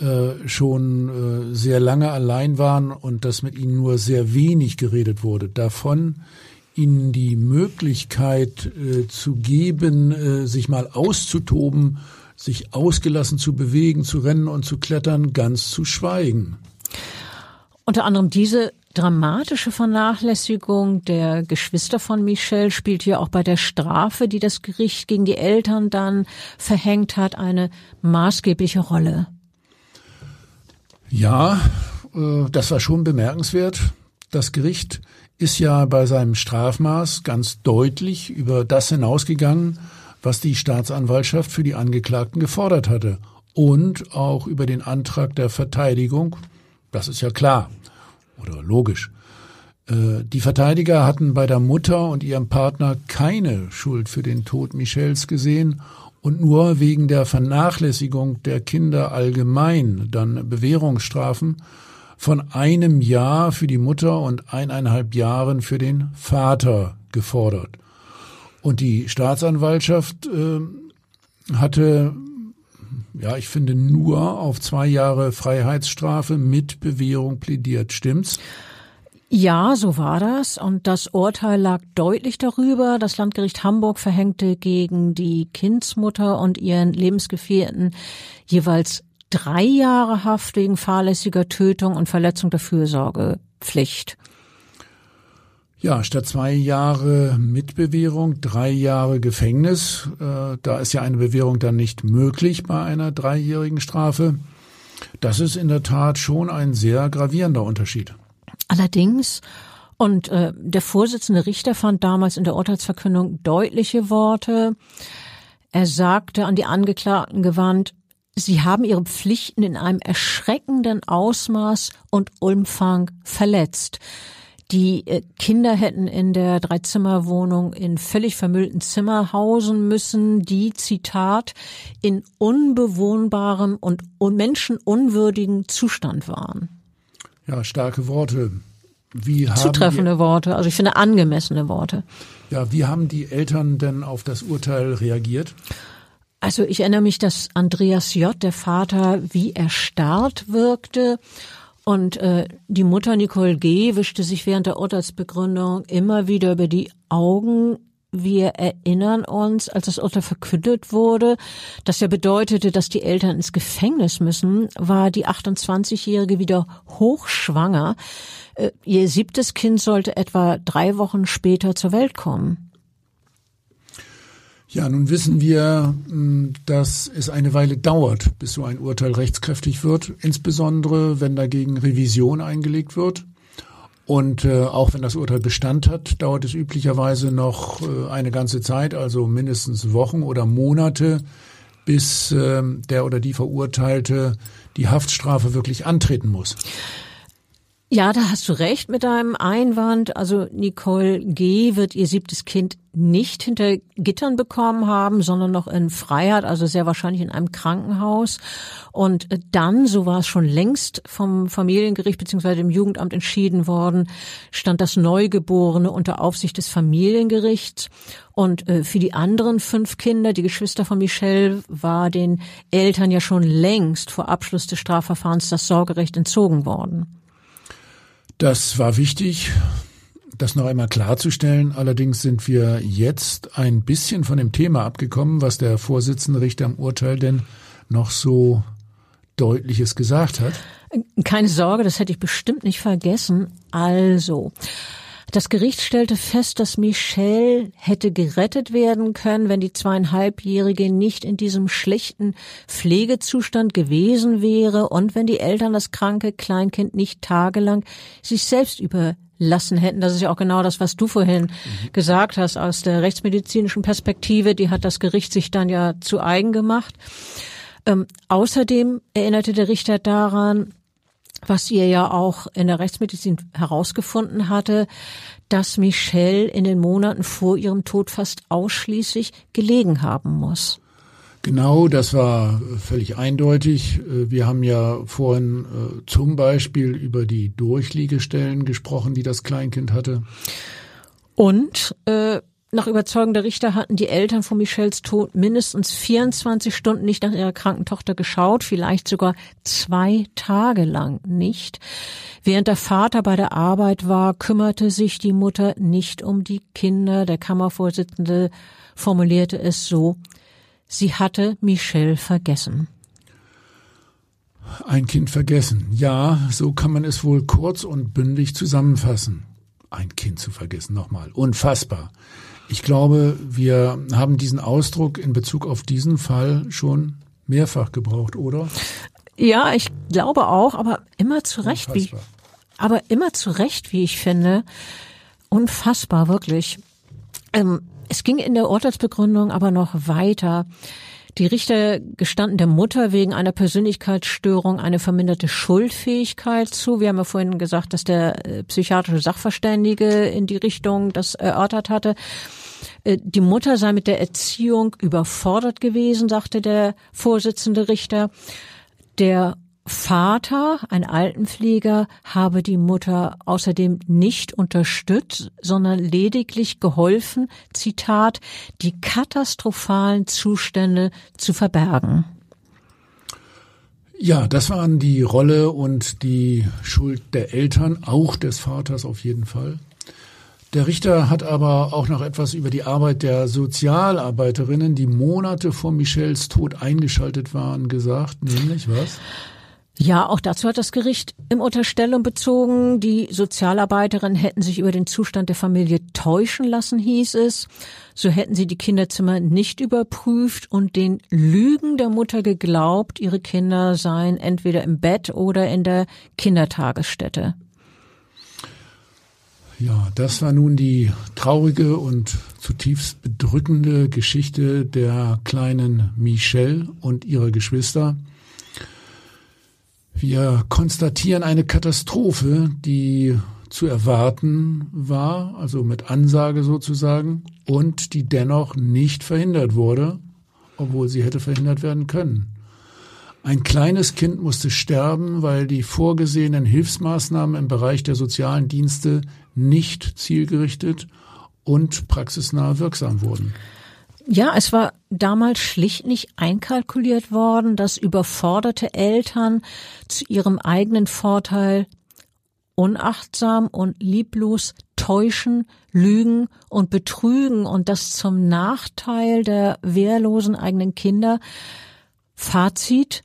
äh, schon äh, sehr lange allein waren und dass mit ihnen nur sehr wenig geredet wurde. Davon ihnen die Möglichkeit äh, zu geben, äh, sich mal auszutoben, sich ausgelassen zu bewegen, zu rennen und zu klettern, ganz zu schweigen. Unter anderem diese dramatische Vernachlässigung der Geschwister von Michelle spielt hier auch bei der Strafe, die das Gericht gegen die Eltern dann verhängt hat, eine maßgebliche Rolle. Ja, äh, das war schon bemerkenswert. Das Gericht ist ja bei seinem Strafmaß ganz deutlich über das hinausgegangen, was die Staatsanwaltschaft für die Angeklagten gefordert hatte und auch über den Antrag der Verteidigung. Das ist ja klar oder logisch. Äh, die Verteidiger hatten bei der Mutter und ihrem Partner keine Schuld für den Tod Michels gesehen und nur wegen der Vernachlässigung der Kinder allgemein dann Bewährungsstrafen von einem Jahr für die Mutter und eineinhalb Jahren für den Vater gefordert. Und die Staatsanwaltschaft äh, hatte ja, ich finde, nur auf zwei Jahre Freiheitsstrafe mit Bewährung plädiert. Stimmt's? Ja, so war das. Und das Urteil lag deutlich darüber. Das Landgericht Hamburg verhängte gegen die Kindsmutter und ihren Lebensgefährten jeweils drei Jahre Haft wegen fahrlässiger Tötung und Verletzung der Fürsorgepflicht. Ja, statt zwei Jahre Mitbewährung, drei Jahre Gefängnis. Äh, da ist ja eine Bewährung dann nicht möglich bei einer dreijährigen Strafe. Das ist in der Tat schon ein sehr gravierender Unterschied. Allerdings, und äh, der Vorsitzende Richter fand damals in der Urteilsverkündung deutliche Worte. Er sagte an die Angeklagten gewandt, Sie haben ihre Pflichten in einem erschreckenden Ausmaß und Umfang verletzt. Die äh, Kinder hätten in der Dreizimmerwohnung in völlig vermüllten Zimmer hausen müssen, die, Zitat, in unbewohnbarem und menschenunwürdigen Zustand waren. Ja, starke Worte. Wie haben Zutreffende die, Worte, also ich finde angemessene Worte. Ja, wie haben die Eltern denn auf das Urteil reagiert? Also ich erinnere mich, dass Andreas J., der Vater, wie erstarrt wirkte. Und äh, die Mutter Nicole G. wischte sich während der Urteilsbegründung immer wieder über die Augen wir erinnern uns, als das Urteil verkündet wurde, das ja bedeutete, dass die Eltern ins Gefängnis müssen, war die 28-Jährige wieder hochschwanger. Äh, ihr siebtes Kind sollte etwa drei Wochen später zur Welt kommen. Ja, nun wissen wir, hm, dass es eine Weile dauert, bis so ein Urteil rechtskräftig wird, insbesondere wenn dagegen Revision eingelegt wird. Und äh, auch wenn das Urteil Bestand hat, dauert es üblicherweise noch äh, eine ganze Zeit, also mindestens Wochen oder Monate, bis äh, der oder die Verurteilte die Haftstrafe wirklich antreten muss. Ja, da hast du recht mit deinem Einwand. Also Nicole G. wird ihr siebtes Kind nicht hinter Gittern bekommen haben, sondern noch in Freiheit, also sehr wahrscheinlich in einem Krankenhaus. Und dann, so war es schon längst vom Familiengericht bzw. dem Jugendamt entschieden worden, stand das Neugeborene unter Aufsicht des Familiengerichts. Und äh, für die anderen fünf Kinder, die Geschwister von Michelle, war den Eltern ja schon längst vor Abschluss des Strafverfahrens das Sorgerecht entzogen worden. Das war wichtig, das noch einmal klarzustellen. Allerdings sind wir jetzt ein bisschen von dem Thema abgekommen, was der Vorsitzende Richter im Urteil denn noch so Deutliches gesagt hat. Keine Sorge, das hätte ich bestimmt nicht vergessen. Also, das Gericht stellte fest, dass Michelle hätte gerettet werden können, wenn die zweieinhalbjährige nicht in diesem schlechten Pflegezustand gewesen wäre und wenn die Eltern das kranke Kleinkind nicht tagelang sich selbst überlassen hätten. Das ist ja auch genau das, was du vorhin mhm. gesagt hast aus der rechtsmedizinischen Perspektive. Die hat das Gericht sich dann ja zu eigen gemacht. Ähm, außerdem erinnerte der Richter daran, was ihr ja auch in der Rechtsmedizin herausgefunden hatte, dass Michelle in den Monaten vor ihrem Tod fast ausschließlich gelegen haben muss. Genau, das war völlig eindeutig. Wir haben ja vorhin äh, zum Beispiel über die Durchliegestellen gesprochen, die das Kleinkind hatte. Und äh, nach Überzeugung der Richter hatten die Eltern von Michels Tod mindestens 24 Stunden nicht nach ihrer kranken Tochter geschaut, vielleicht sogar zwei Tage lang nicht. Während der Vater bei der Arbeit war, kümmerte sich die Mutter nicht um die Kinder. Der Kammervorsitzende formulierte es so, sie hatte Michelle vergessen. Ein Kind vergessen. Ja, so kann man es wohl kurz und bündig zusammenfassen. Ein Kind zu vergessen, nochmal. Unfassbar. Ich glaube, wir haben diesen Ausdruck in Bezug auf diesen Fall schon mehrfach gebraucht, oder? Ja, ich glaube auch, aber immer zu Recht, wie, aber immer zu Recht, wie ich finde. Unfassbar, wirklich. Ähm, es ging in der Urteilsbegründung aber noch weiter. Die Richter gestanden der Mutter wegen einer Persönlichkeitsstörung eine verminderte Schuldfähigkeit zu. Wir haben ja vorhin gesagt, dass der äh, psychiatrische Sachverständige in die Richtung das erörtert hatte. Äh, die Mutter sei mit der Erziehung überfordert gewesen, sagte der Vorsitzende Richter. Der Vater, ein Altenpfleger, habe die Mutter außerdem nicht unterstützt, sondern lediglich geholfen, Zitat, die katastrophalen Zustände zu verbergen. Ja, das waren die Rolle und die Schuld der Eltern, auch des Vaters auf jeden Fall. Der Richter hat aber auch noch etwas über die Arbeit der Sozialarbeiterinnen, die Monate vor Michels Tod eingeschaltet waren, gesagt, nämlich was? Ja, auch dazu hat das Gericht im Unterstellung bezogen, die Sozialarbeiterin hätten sich über den Zustand der Familie täuschen lassen, hieß es. So hätten sie die Kinderzimmer nicht überprüft und den Lügen der Mutter geglaubt, ihre Kinder seien entweder im Bett oder in der Kindertagesstätte. Ja, das war nun die traurige und zutiefst bedrückende Geschichte der kleinen Michelle und ihrer Geschwister. Wir konstatieren eine Katastrophe, die zu erwarten war, also mit Ansage sozusagen, und die dennoch nicht verhindert wurde, obwohl sie hätte verhindert werden können. Ein kleines Kind musste sterben, weil die vorgesehenen Hilfsmaßnahmen im Bereich der sozialen Dienste nicht zielgerichtet und praxisnah wirksam wurden. Ja, es war damals schlicht nicht einkalkuliert worden, dass überforderte Eltern zu ihrem eigenen Vorteil unachtsam und lieblos täuschen, lügen und betrügen und das zum Nachteil der wehrlosen eigenen Kinder. Fazit.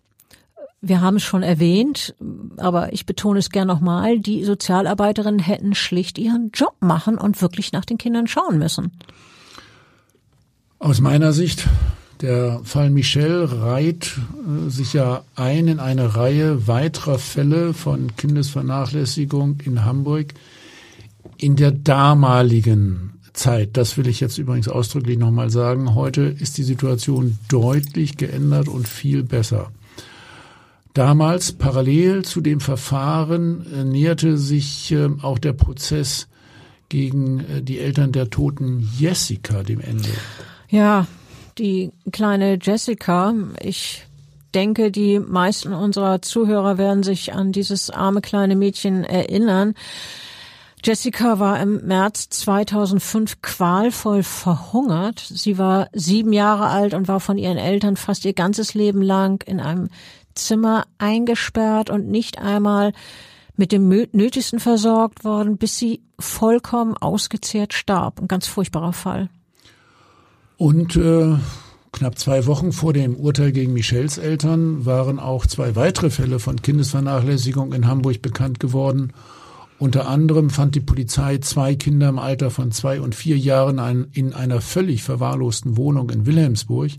Wir haben es schon erwähnt, aber ich betone es gern nochmal, die Sozialarbeiterinnen hätten schlicht ihren Job machen und wirklich nach den Kindern schauen müssen. Aus meiner Sicht, der Fall Michel reiht äh, sich ja ein in eine Reihe weiterer Fälle von Kindesvernachlässigung in Hamburg in der damaligen Zeit. Das will ich jetzt übrigens ausdrücklich nochmal sagen. Heute ist die Situation deutlich geändert und viel besser. Damals, parallel zu dem Verfahren, äh, näherte sich äh, auch der Prozess gegen die Eltern der toten Jessica dem Ende. Ja, die kleine Jessica, ich denke, die meisten unserer Zuhörer werden sich an dieses arme kleine Mädchen erinnern. Jessica war im März 2005 qualvoll verhungert. Sie war sieben Jahre alt und war von ihren Eltern fast ihr ganzes Leben lang in einem Zimmer eingesperrt und nicht einmal mit dem Nötigsten versorgt worden, bis sie vollkommen ausgezehrt starb. Ein ganz furchtbarer Fall. Und äh, knapp zwei Wochen vor dem Urteil gegen Michels Eltern waren auch zwei weitere Fälle von Kindesvernachlässigung in Hamburg bekannt geworden. Unter anderem fand die Polizei zwei Kinder im Alter von zwei und vier Jahren in einer völlig verwahrlosten Wohnung in Wilhelmsburg.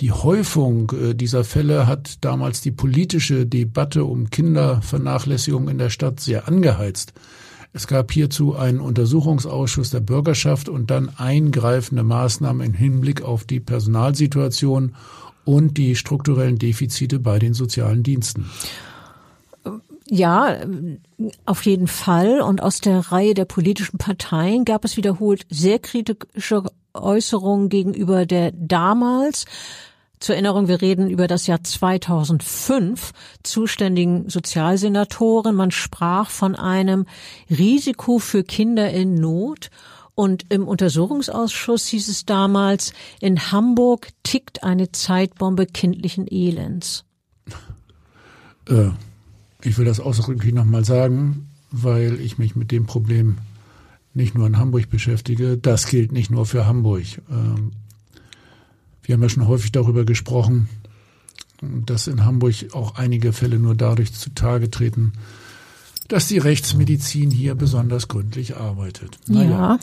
Die Häufung äh, dieser Fälle hat damals die politische Debatte um Kindervernachlässigung in der Stadt sehr angeheizt. Es gab hierzu einen Untersuchungsausschuss der Bürgerschaft und dann eingreifende Maßnahmen im Hinblick auf die Personalsituation und die strukturellen Defizite bei den sozialen Diensten. Ja, auf jeden Fall. Und aus der Reihe der politischen Parteien gab es wiederholt sehr kritische Äußerungen gegenüber der damals zur Erinnerung, wir reden über das Jahr 2005 zuständigen Sozialsenatoren. Man sprach von einem Risiko für Kinder in Not. Und im Untersuchungsausschuss hieß es damals, in Hamburg tickt eine Zeitbombe kindlichen Elends. Äh, ich will das ausdrücklich nochmal sagen, weil ich mich mit dem Problem nicht nur in Hamburg beschäftige. Das gilt nicht nur für Hamburg. Ähm, wir haben ja schon häufig darüber gesprochen, dass in Hamburg auch einige Fälle nur dadurch zutage treten, dass die Rechtsmedizin hier besonders gründlich arbeitet. Naja. Ja.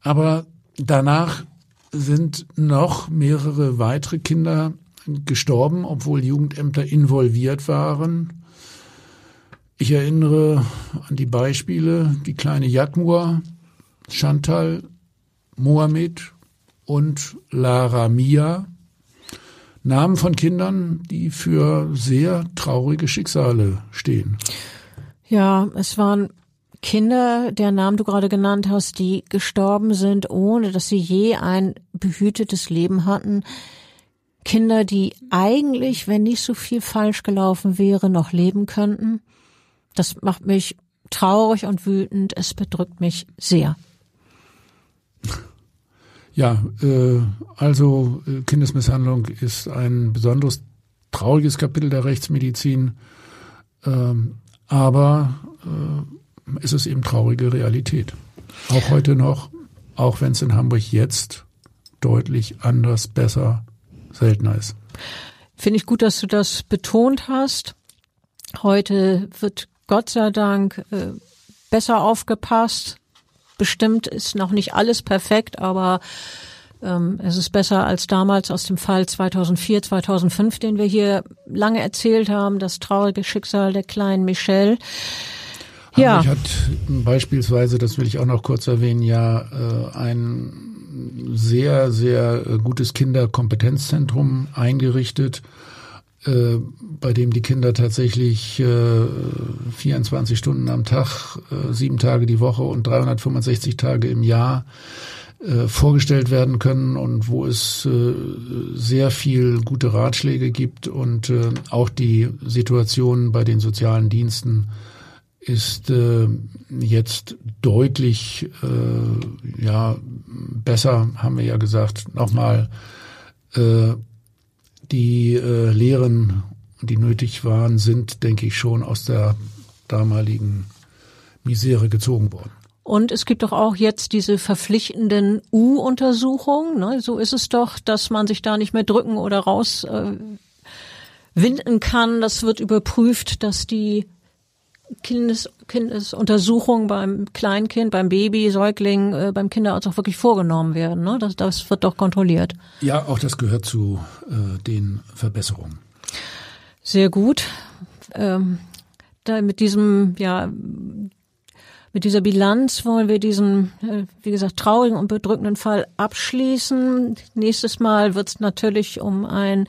Aber danach sind noch mehrere weitere Kinder gestorben, obwohl Jugendämter involviert waren. Ich erinnere an die Beispiele, die kleine Jatmur, Chantal, Mohamed und Lara Mia, Namen von Kindern, die für sehr traurige Schicksale stehen. Ja, es waren Kinder, der Namen du gerade genannt hast, die gestorben sind, ohne dass sie je ein behütetes Leben hatten. Kinder, die eigentlich, wenn nicht so viel falsch gelaufen wäre, noch leben könnten. Das macht mich traurig und wütend. Es bedrückt mich sehr. Ja, äh, also äh, Kindesmisshandlung ist ein besonderes trauriges Kapitel der Rechtsmedizin. Ähm, aber äh, es ist eben traurige Realität. Auch heute noch, auch wenn es in Hamburg jetzt deutlich anders, besser, seltener ist. Finde ich gut, dass du das betont hast. Heute wird Gott sei Dank äh, besser aufgepasst. Bestimmt ist noch nicht alles perfekt, aber ähm, es ist besser als damals aus dem Fall 2004, 2005, den wir hier lange erzählt haben, das traurige Schicksal der kleinen Michelle. Ja. Hamburg hat beispielsweise, das will ich auch noch kurz erwähnen, ja äh, ein sehr, sehr gutes Kinderkompetenzzentrum eingerichtet, äh, bei dem die Kinder tatsächlich äh, 24 Stunden am Tag, äh, sieben Tage die Woche und 365 Tage im Jahr äh, vorgestellt werden können und wo es sehr viel gute Ratschläge gibt und auch die Situation bei den sozialen Diensten ist äh, jetzt deutlich äh, ja besser, haben wir ja gesagt. Nochmal äh, die äh, Lehren, die nötig waren, sind, denke ich, schon aus der damaligen Misere gezogen worden. Und es gibt doch auch jetzt diese verpflichtenden U-Untersuchungen. Ne? So ist es doch, dass man sich da nicht mehr drücken oder raus äh, kann. Das wird überprüft, dass die Kindes Kindesuntersuchungen beim Kleinkind, beim Baby, Säugling, äh, beim Kinderarzt auch wirklich vorgenommen werden. Ne? Das, das wird doch kontrolliert. Ja, auch das gehört zu äh, den Verbesserungen. Sehr gut. Ähm, da mit diesem ja mit dieser Bilanz wollen wir diesen, äh, wie gesagt, traurigen und bedrückenden Fall abschließen. Nächstes Mal wird es natürlich um ein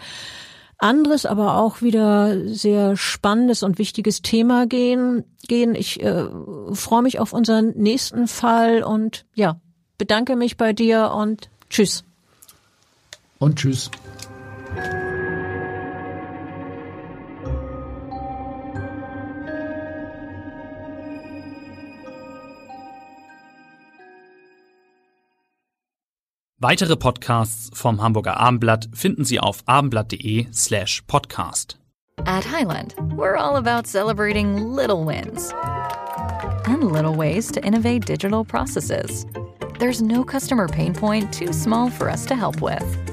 anderes, aber auch wieder sehr spannendes und wichtiges Thema gehen. gehen. Ich äh, freue mich auf unseren nächsten Fall und ja, bedanke mich bei dir und tschüss. Und tschüss. Weitere Podcasts vom Hamburger Abendblatt finden Sie auf abendblatt.de slash podcast. At Highland, we're all about celebrating little wins and little ways to innovate digital processes. There's no customer pain point too small for us to help with.